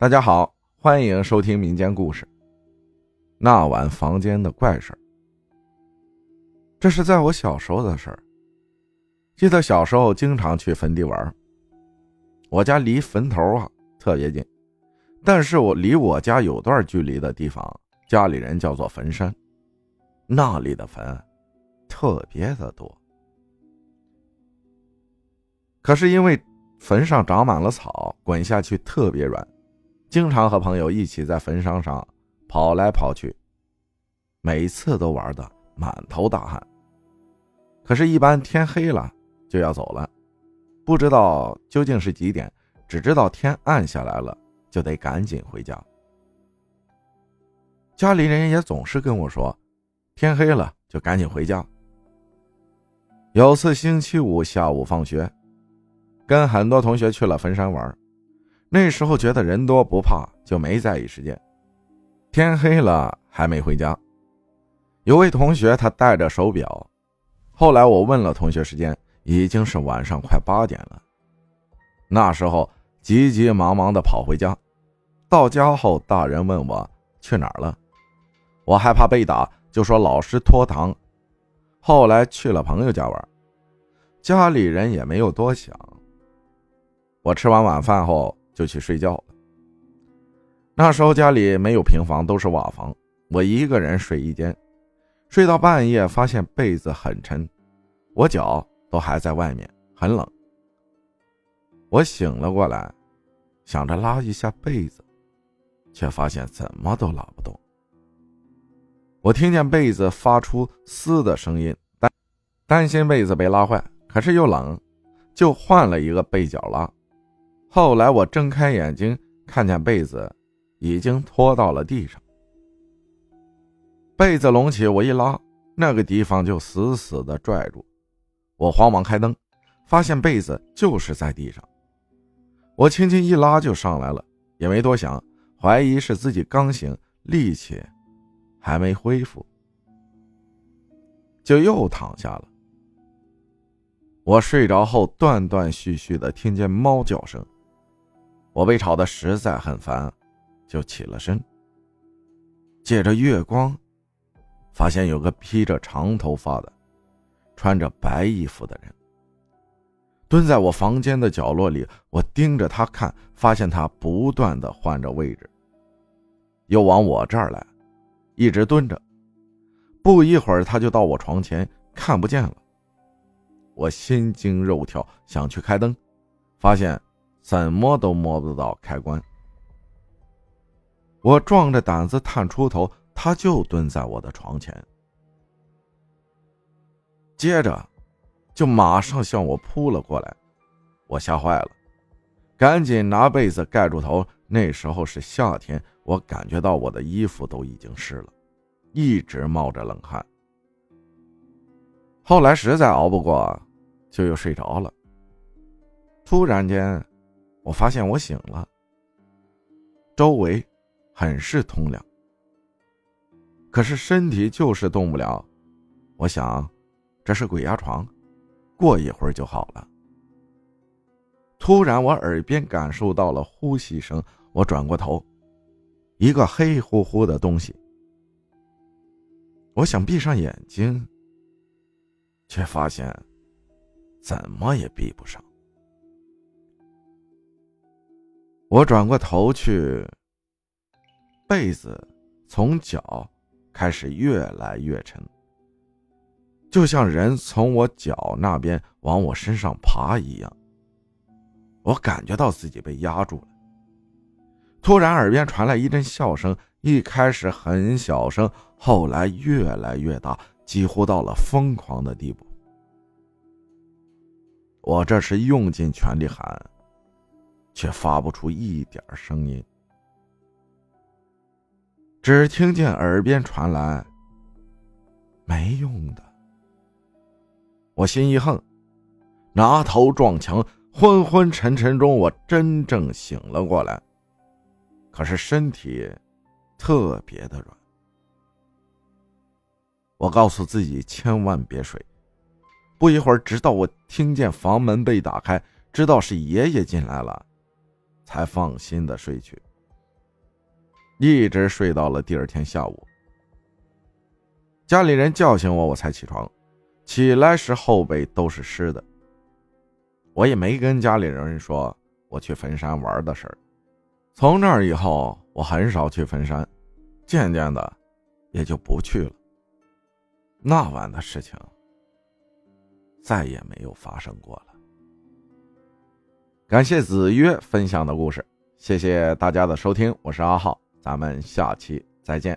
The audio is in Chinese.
大家好，欢迎收听民间故事。那晚房间的怪事这是在我小时候的事儿。记得小时候经常去坟地玩，我家离坟头啊特别近，但是我离我家有段距离的地方，家里人叫做坟山，那里的坟特别的多。可是因为坟上长满了草，滚下去特别软。经常和朋友一起在坟山上跑来跑去，每次都玩的满头大汗。可是，一般天黑了就要走了，不知道究竟是几点，只知道天暗下来了就得赶紧回家。家里人也总是跟我说，天黑了就赶紧回家。有次星期五下午放学，跟很多同学去了坟山玩。那时候觉得人多不怕，就没在意时间。天黑了还没回家，有位同学他带着手表，后来我问了同学时间，已经是晚上快八点了。那时候急急忙忙的跑回家，到家后大人问我去哪儿了，我害怕被打，就说老师拖堂。后来去了朋友家玩，家里人也没有多想。我吃完晚饭后。就去睡觉了。那时候家里没有平房，都是瓦房，我一个人睡一间，睡到半夜发现被子很沉，我脚都还在外面，很冷。我醒了过来，想着拉一下被子，却发现怎么都拉不动。我听见被子发出嘶的声音，担担心被子被拉坏，可是又冷，就换了一个被角拉。后来我睁开眼睛，看见被子已经拖到了地上。被子隆起，我一拉，那个地方就死死的拽住。我慌忙开灯，发现被子就是在地上。我轻轻一拉就上来了，也没多想，怀疑是自己刚醒，力气还没恢复，就又躺下了。我睡着后，断断续续的听见猫叫声。我被吵得实在很烦，就起了身。借着月光，发现有个披着长头发的、穿着白衣服的人蹲在我房间的角落里。我盯着他看，发现他不断的换着位置，又往我这儿来，一直蹲着。不一会儿，他就到我床前，看不见了。我心惊肉跳，想去开灯，发现。怎么都摸不到开关。我壮着胆子探出头，他就蹲在我的床前，接着就马上向我扑了过来。我吓坏了，赶紧拿被子盖住头。那时候是夏天，我感觉到我的衣服都已经湿了，一直冒着冷汗。后来实在熬不过，就又睡着了。突然间。我发现我醒了，周围很是通亮，可是身体就是动不了。我想，这是鬼压床，过一会儿就好了。突然，我耳边感受到了呼吸声，我转过头，一个黑乎乎的东西。我想闭上眼睛，却发现怎么也闭不上。我转过头去，被子从脚开始越来越沉，就像人从我脚那边往我身上爬一样。我感觉到自己被压住了。突然，耳边传来一阵笑声，一开始很小声，后来越来越大，几乎到了疯狂的地步。我这是用尽全力喊。却发不出一点声音，只听见耳边传来“没用的”。我心一横，拿头撞墙，昏昏沉沉中，我真正醒了过来。可是身体特别的软。我告诉自己千万别睡。不一会儿，直到我听见房门被打开，知道是爷爷进来了。才放心的睡去。一直睡到了第二天下午。家里人叫醒我，我才起床。起来时后背都是湿的。我也没跟家里人说我去坟山玩的事儿。从那以后，我很少去坟山，渐渐的也就不去了。那晚的事情再也没有发生过了。感谢子曰分享的故事，谢谢大家的收听，我是阿浩，咱们下期再见。